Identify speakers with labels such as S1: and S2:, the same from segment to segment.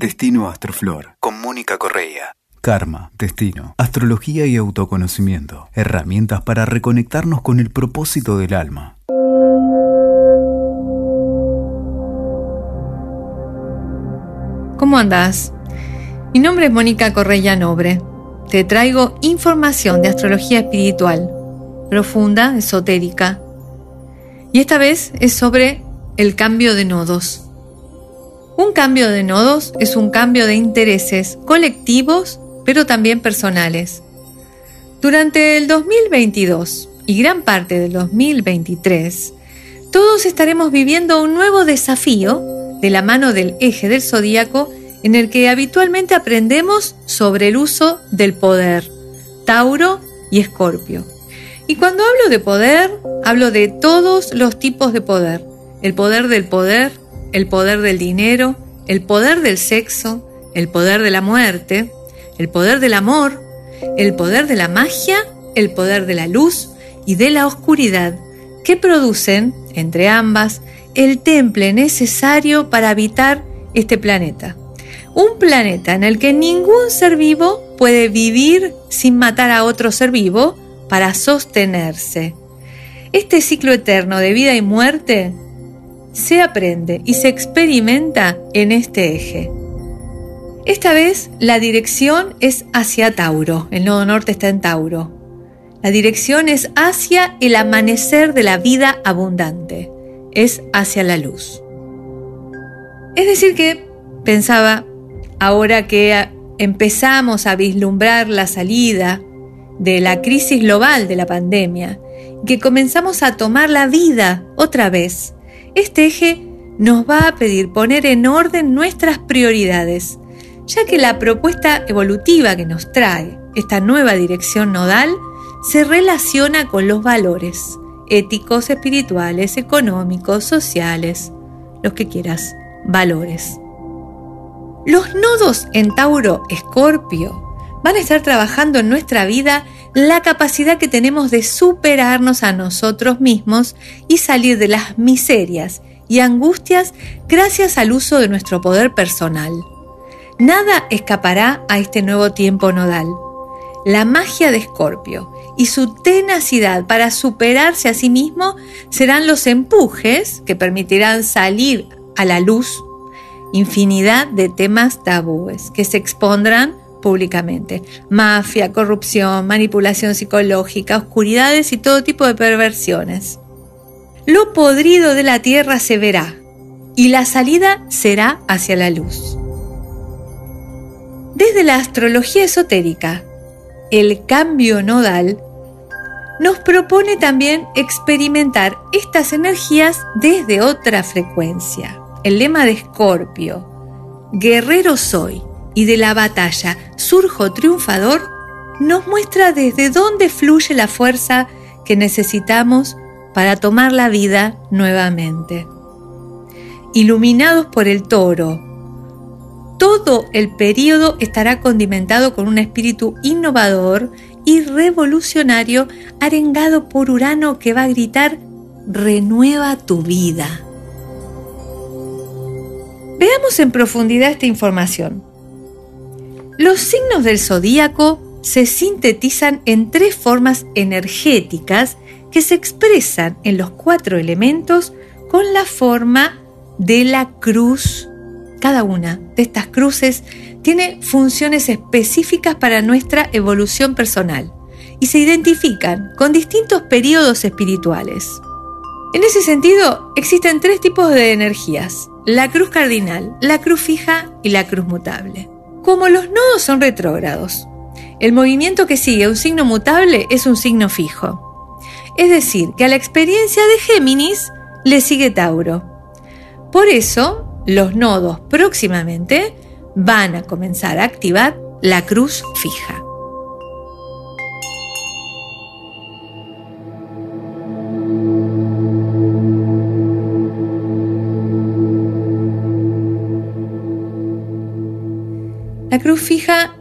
S1: Destino Astroflor, con Mónica Correa. Karma, destino, astrología y autoconocimiento. Herramientas para reconectarnos con el propósito del alma.
S2: ¿Cómo andás? Mi nombre es Mónica Correa Nobre. Te traigo información de astrología espiritual, profunda, esotérica. Y esta vez es sobre el cambio de nodos. Un cambio de nodos es un cambio de intereses colectivos, pero también personales. Durante el 2022 y gran parte del 2023, todos estaremos viviendo un nuevo desafío de la mano del eje del zodíaco en el que habitualmente aprendemos sobre el uso del poder, Tauro y Escorpio. Y cuando hablo de poder, hablo de todos los tipos de poder. El poder del poder, el poder del dinero, el poder del sexo, el poder de la muerte, el poder del amor, el poder de la magia, el poder de la luz y de la oscuridad, que producen, entre ambas, el temple necesario para habitar este planeta. Un planeta en el que ningún ser vivo puede vivir sin matar a otro ser vivo para sostenerse. Este ciclo eterno de vida y muerte se aprende y se experimenta en este eje. Esta vez la dirección es hacia Tauro, el nodo norte está en Tauro. La dirección es hacia el amanecer de la vida abundante, es hacia la luz. Es decir que, pensaba, ahora que empezamos a vislumbrar la salida de la crisis global de la pandemia, que comenzamos a tomar la vida otra vez, este eje nos va a pedir poner en orden nuestras prioridades, ya que la propuesta evolutiva que nos trae esta nueva dirección nodal se relaciona con los valores éticos, espirituales, económicos, sociales, los que quieras, valores. Los nodos en Tauro Escorpio van a estar trabajando en nuestra vida la capacidad que tenemos de superarnos a nosotros mismos y salir de las miserias y angustias gracias al uso de nuestro poder personal. Nada escapará a este nuevo tiempo nodal. La magia de Escorpio y su tenacidad para superarse a sí mismo serán los empujes que permitirán salir a la luz infinidad de temas tabúes que se expondrán públicamente. Mafia, corrupción, manipulación psicológica, oscuridades y todo tipo de perversiones. Lo podrido de la tierra se verá y la salida será hacia la luz. Desde la astrología esotérica, el cambio nodal nos propone también experimentar estas energías desde otra frecuencia. El lema de Escorpio, guerrero soy, y de la batalla surjo triunfador, nos muestra desde dónde fluye la fuerza que necesitamos para tomar la vida nuevamente. Iluminados por el toro, todo el periodo estará condimentado con un espíritu innovador y revolucionario arengado por Urano que va a gritar, renueva tu vida. Veamos en profundidad esta información. Los signos del zodíaco se sintetizan en tres formas energéticas que se expresan en los cuatro elementos con la forma de la cruz. Cada una de estas cruces tiene funciones específicas para nuestra evolución personal y se identifican con distintos periodos espirituales. En ese sentido, existen tres tipos de energías, la cruz cardinal, la cruz fija y la cruz mutable. Como los nodos son retrógrados, el movimiento que sigue un signo mutable es un signo fijo. Es decir, que a la experiencia de Géminis le sigue Tauro. Por eso, los nodos próximamente van a comenzar a activar la cruz fija. La cruz fija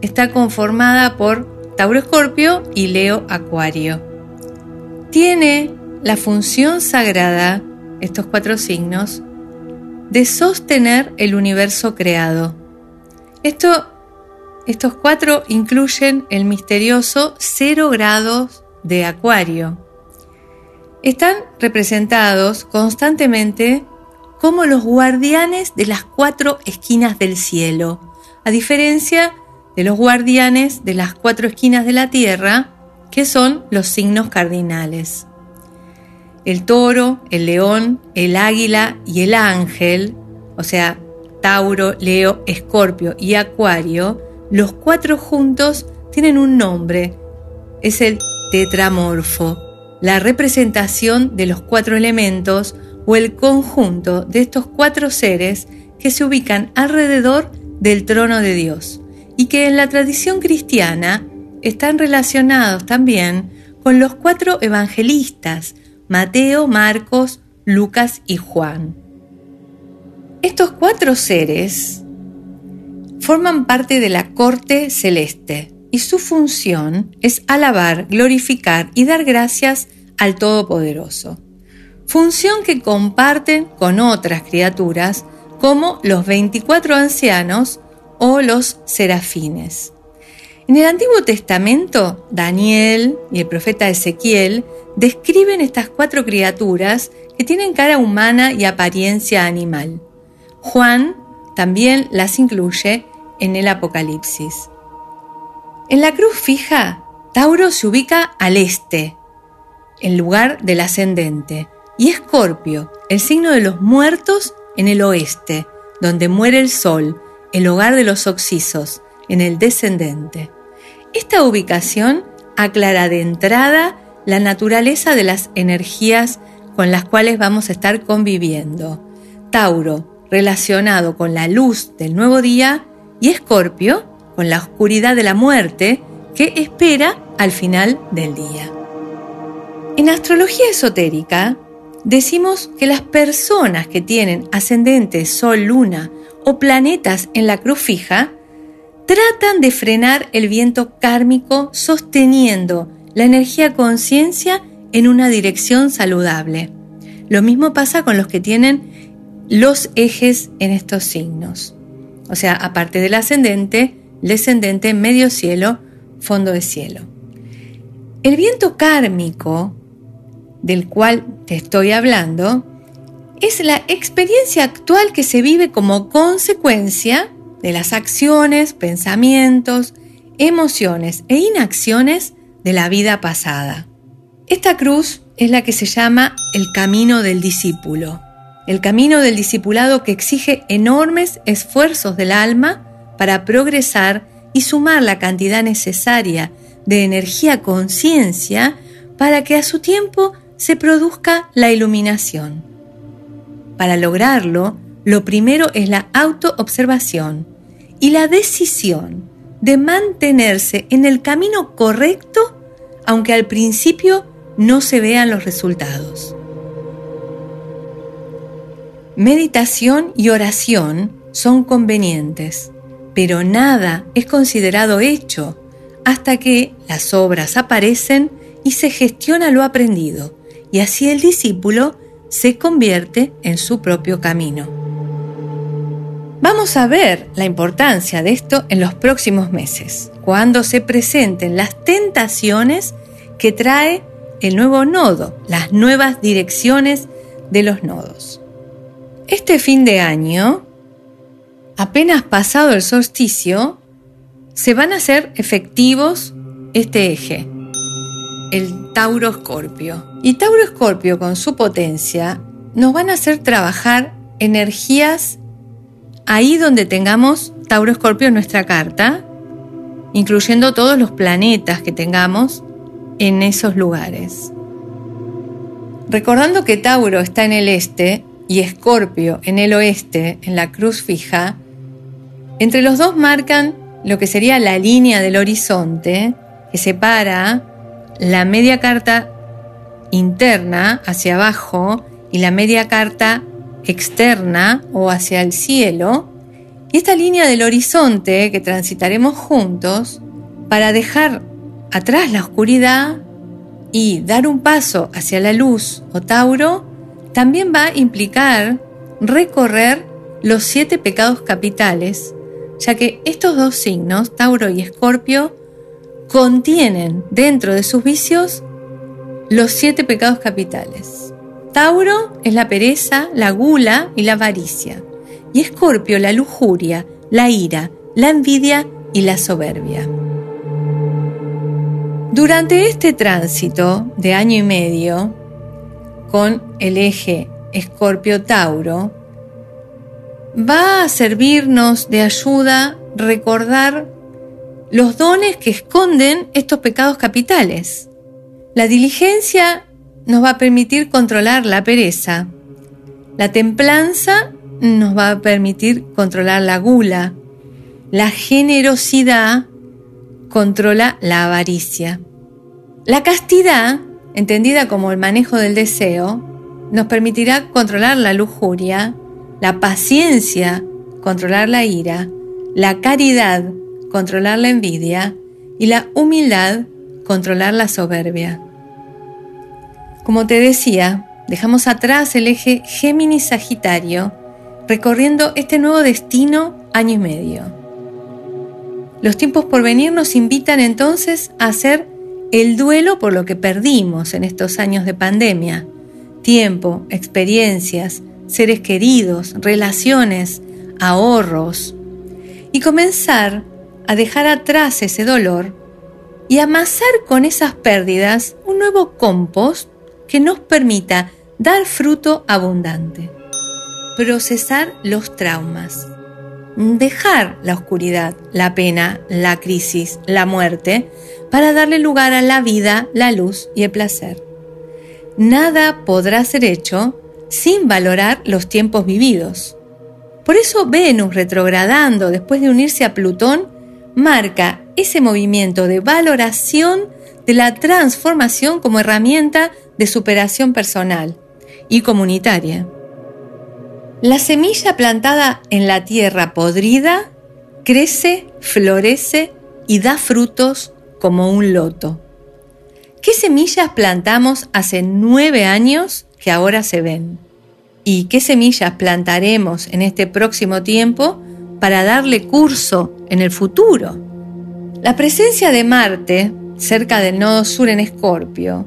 S2: está conformada por Tauro Escorpio y Leo Acuario. Tiene la función sagrada, estos cuatro signos, de sostener el universo creado. Esto, estos cuatro incluyen el misterioso cero grados de Acuario. Están representados constantemente como los guardianes de las cuatro esquinas del cielo, a diferencia de los guardianes de las cuatro esquinas de la tierra, que son los signos cardinales. El toro, el león, el águila y el ángel, o sea, Tauro, Leo, Escorpio y Acuario, los cuatro juntos tienen un nombre. Es el tetramorfo, la representación de los cuatro elementos o el conjunto de estos cuatro seres que se ubican alrededor del trono de Dios y que en la tradición cristiana están relacionados también con los cuatro evangelistas, Mateo, Marcos, Lucas y Juan. Estos cuatro seres forman parte de la corte celeste y su función es alabar, glorificar y dar gracias al Todopoderoso. Función que comparten con otras criaturas como los 24 ancianos o los serafines. En el Antiguo Testamento, Daniel y el profeta Ezequiel describen estas cuatro criaturas que tienen cara humana y apariencia animal. Juan también las incluye en el Apocalipsis. En la cruz fija, Tauro se ubica al este, en lugar del ascendente, y Escorpio, el signo de los muertos, en el oeste, donde muere el sol, el hogar de los oxisos, en el descendente. Esta ubicación aclara de entrada la naturaleza de las energías con las cuales vamos a estar conviviendo. Tauro, relacionado con la luz del nuevo día, y Escorpio, con la oscuridad de la muerte, que espera al final del día. En astrología esotérica, decimos que las personas que tienen ascendente, sol, luna o planetas en la cruz fija tratan de frenar el viento kármico sosteniendo la energía conciencia en una dirección saludable. Lo mismo pasa con los que tienen los ejes en estos signos. O sea, aparte del ascendente, descendente, medio cielo, fondo de cielo. El viento kármico del cual te estoy hablando es la experiencia actual que se vive como consecuencia de las acciones, pensamientos, emociones e inacciones de la vida pasada. Esta cruz es la que se llama el camino del discípulo, el camino del discipulado que exige enormes esfuerzos del alma para progresar y sumar la cantidad necesaria de energía conciencia para que a su tiempo se produzca la iluminación. Para lograrlo, lo primero es la autoobservación, y la decisión de mantenerse en el camino correcto aunque al principio no se vean los resultados. Meditación y oración son convenientes, pero nada es considerado hecho hasta que las obras aparecen y se gestiona lo aprendido, y así el discípulo se convierte en su propio camino. Vamos a ver la importancia de esto en los próximos meses, cuando se presenten las tentaciones que trae el nuevo nodo, las nuevas direcciones de los nodos. Este fin de año, apenas pasado el solsticio, se van a hacer efectivos este eje, el Tauro Escorpio. Y Tauro Escorpio con su potencia nos van a hacer trabajar energías ahí donde tengamos Tauro Escorpio en nuestra carta, incluyendo todos los planetas que tengamos en esos lugares. Recordando que Tauro está en el este y Escorpio en el oeste, en la cruz fija, entre los dos marcan lo que sería la línea del horizonte que separa la media carta interna hacia abajo y la media carta externa o hacia el cielo, y esta línea del horizonte que transitaremos juntos para dejar atrás la oscuridad y dar un paso hacia la luz o Tauro, también va a implicar recorrer los siete pecados capitales, ya que estos dos signos, Tauro y Escorpio, contienen dentro de sus vicios los siete pecados capitales. Tauro es la pereza, la gula y la avaricia, y Escorpio la lujuria, la ira, la envidia y la soberbia. Durante este tránsito de año y medio, con el eje Escorpio-Tauro, va a servirnos de ayuda recordar los dones que esconden estos pecados capitales. La diligencia nos va a permitir controlar la pereza. La templanza nos va a permitir controlar la gula. La generosidad controla la avaricia. La castidad, entendida como el manejo del deseo, nos permitirá controlar la lujuria, la paciencia, controlar la ira, la caridad, controlar la envidia y la humildad, controlar la soberbia. Como te decía, dejamos atrás el eje Géminis-Sagitario, recorriendo este nuevo destino año y medio. Los tiempos por venir nos invitan entonces a hacer el duelo por lo que perdimos en estos años de pandemia. Tiempo, experiencias, seres queridos, relaciones, ahorros. Y comenzar a dejar atrás ese dolor y amasar con esas pérdidas un nuevo compost que nos permita dar fruto abundante. Procesar los traumas dejar la oscuridad, la pena, la crisis, la muerte, para darle lugar a la vida, la luz y el placer. Nada podrá ser hecho sin valorar los tiempos vividos. Por eso Venus retrogradando después de unirse a Plutón marca ese movimiento de valoración de la transformación como herramienta de superación personal y comunitaria. La semilla plantada en la tierra podrida crece, florece y da frutos como un loto. ¿Qué semillas plantamos hace nueve años que ahora se ven? ¿Y qué semillas plantaremos en este próximo tiempo para darle curso en el futuro? La presencia de Marte cerca del nodo sur en Escorpio,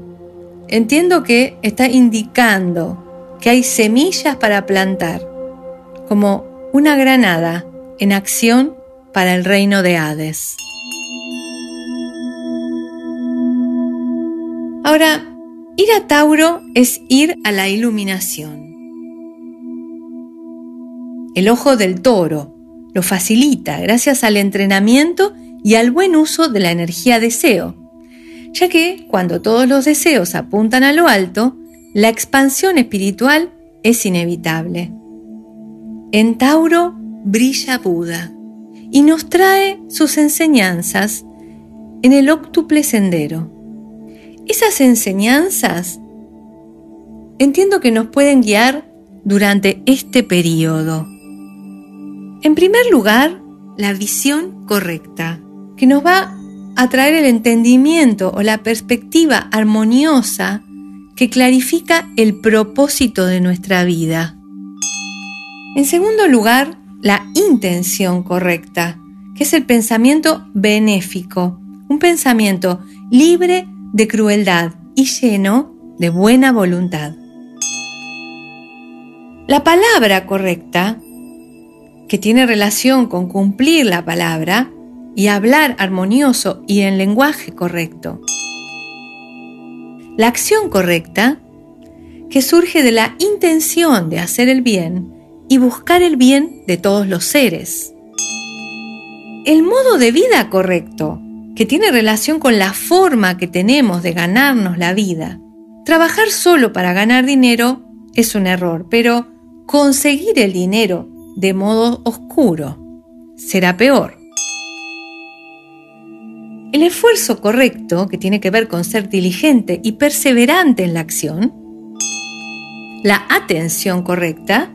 S2: entiendo que está indicando que hay semillas para plantar, como una granada en acción para el reino de Hades. Ahora, ir a Tauro es ir a la iluminación. El ojo del toro lo facilita gracias al entrenamiento y al buen uso de la energía deseo, ya que cuando todos los deseos apuntan a lo alto, la expansión espiritual es inevitable. En Tauro brilla Buda y nos trae sus enseñanzas en el octuple sendero. Esas enseñanzas entiendo que nos pueden guiar durante este periodo. En primer lugar, la visión correcta, que nos va a traer el entendimiento o la perspectiva armoniosa que clarifica el propósito de nuestra vida. En segundo lugar, la intención correcta, que es el pensamiento benéfico, un pensamiento libre de crueldad y lleno de buena voluntad. La palabra correcta, que tiene relación con cumplir la palabra y hablar armonioso y en lenguaje correcto. La acción correcta, que surge de la intención de hacer el bien y buscar el bien de todos los seres. El modo de vida correcto, que tiene relación con la forma que tenemos de ganarnos la vida. Trabajar solo para ganar dinero es un error, pero conseguir el dinero de modo oscuro será peor. El esfuerzo correcto, que tiene que ver con ser diligente y perseverante en la acción, la atención correcta,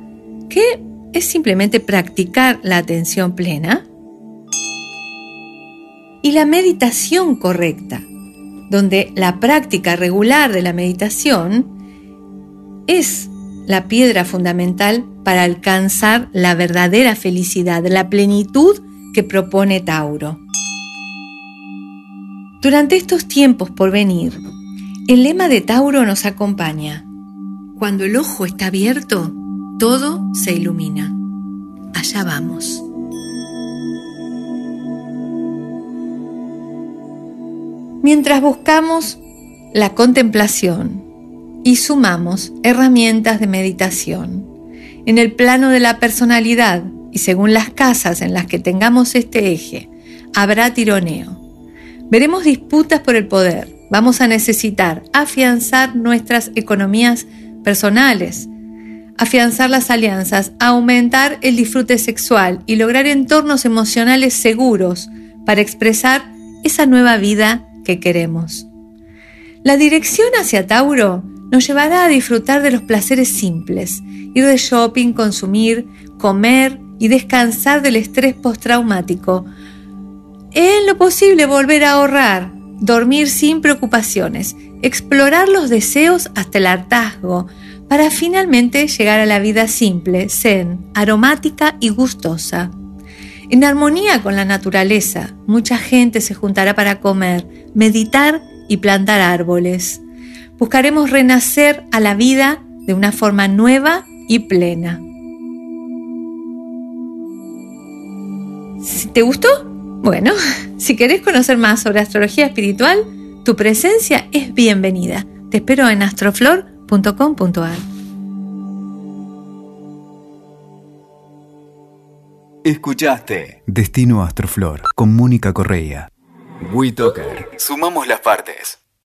S2: que es simplemente practicar la atención plena, y la meditación correcta, donde la práctica regular de la meditación es la piedra fundamental para alcanzar la verdadera felicidad, la plenitud que propone Tauro. Durante estos tiempos por venir, el lema de Tauro nos acompaña. Cuando el ojo está abierto, todo se ilumina. Allá vamos. Mientras buscamos la contemplación y sumamos herramientas de meditación en el plano de la personalidad y según las casas en las que tengamos este eje, habrá tironeo. Veremos disputas por el poder. Vamos a necesitar afianzar nuestras economías personales, afianzar las alianzas, aumentar el disfrute sexual y lograr entornos emocionales seguros para expresar esa nueva vida que queremos. La dirección hacia Tauro nos llevará a disfrutar de los placeres simples, ir de shopping, consumir, comer y descansar del estrés postraumático. En lo posible volver a ahorrar, dormir sin preocupaciones, explorar los deseos hasta el hartazgo, para finalmente llegar a la vida simple, zen, aromática y gustosa. En armonía con la naturaleza, mucha gente se juntará para comer, meditar y plantar árboles. Buscaremos renacer a la vida de una forma nueva y plena. ¿Te gustó? Bueno, si querés conocer más sobre astrología espiritual, tu presencia es bienvenida. Te espero en astroflor.com
S1: Escuchaste Destino Astroflor con Mónica Correa. WeToker. Sumamos las partes.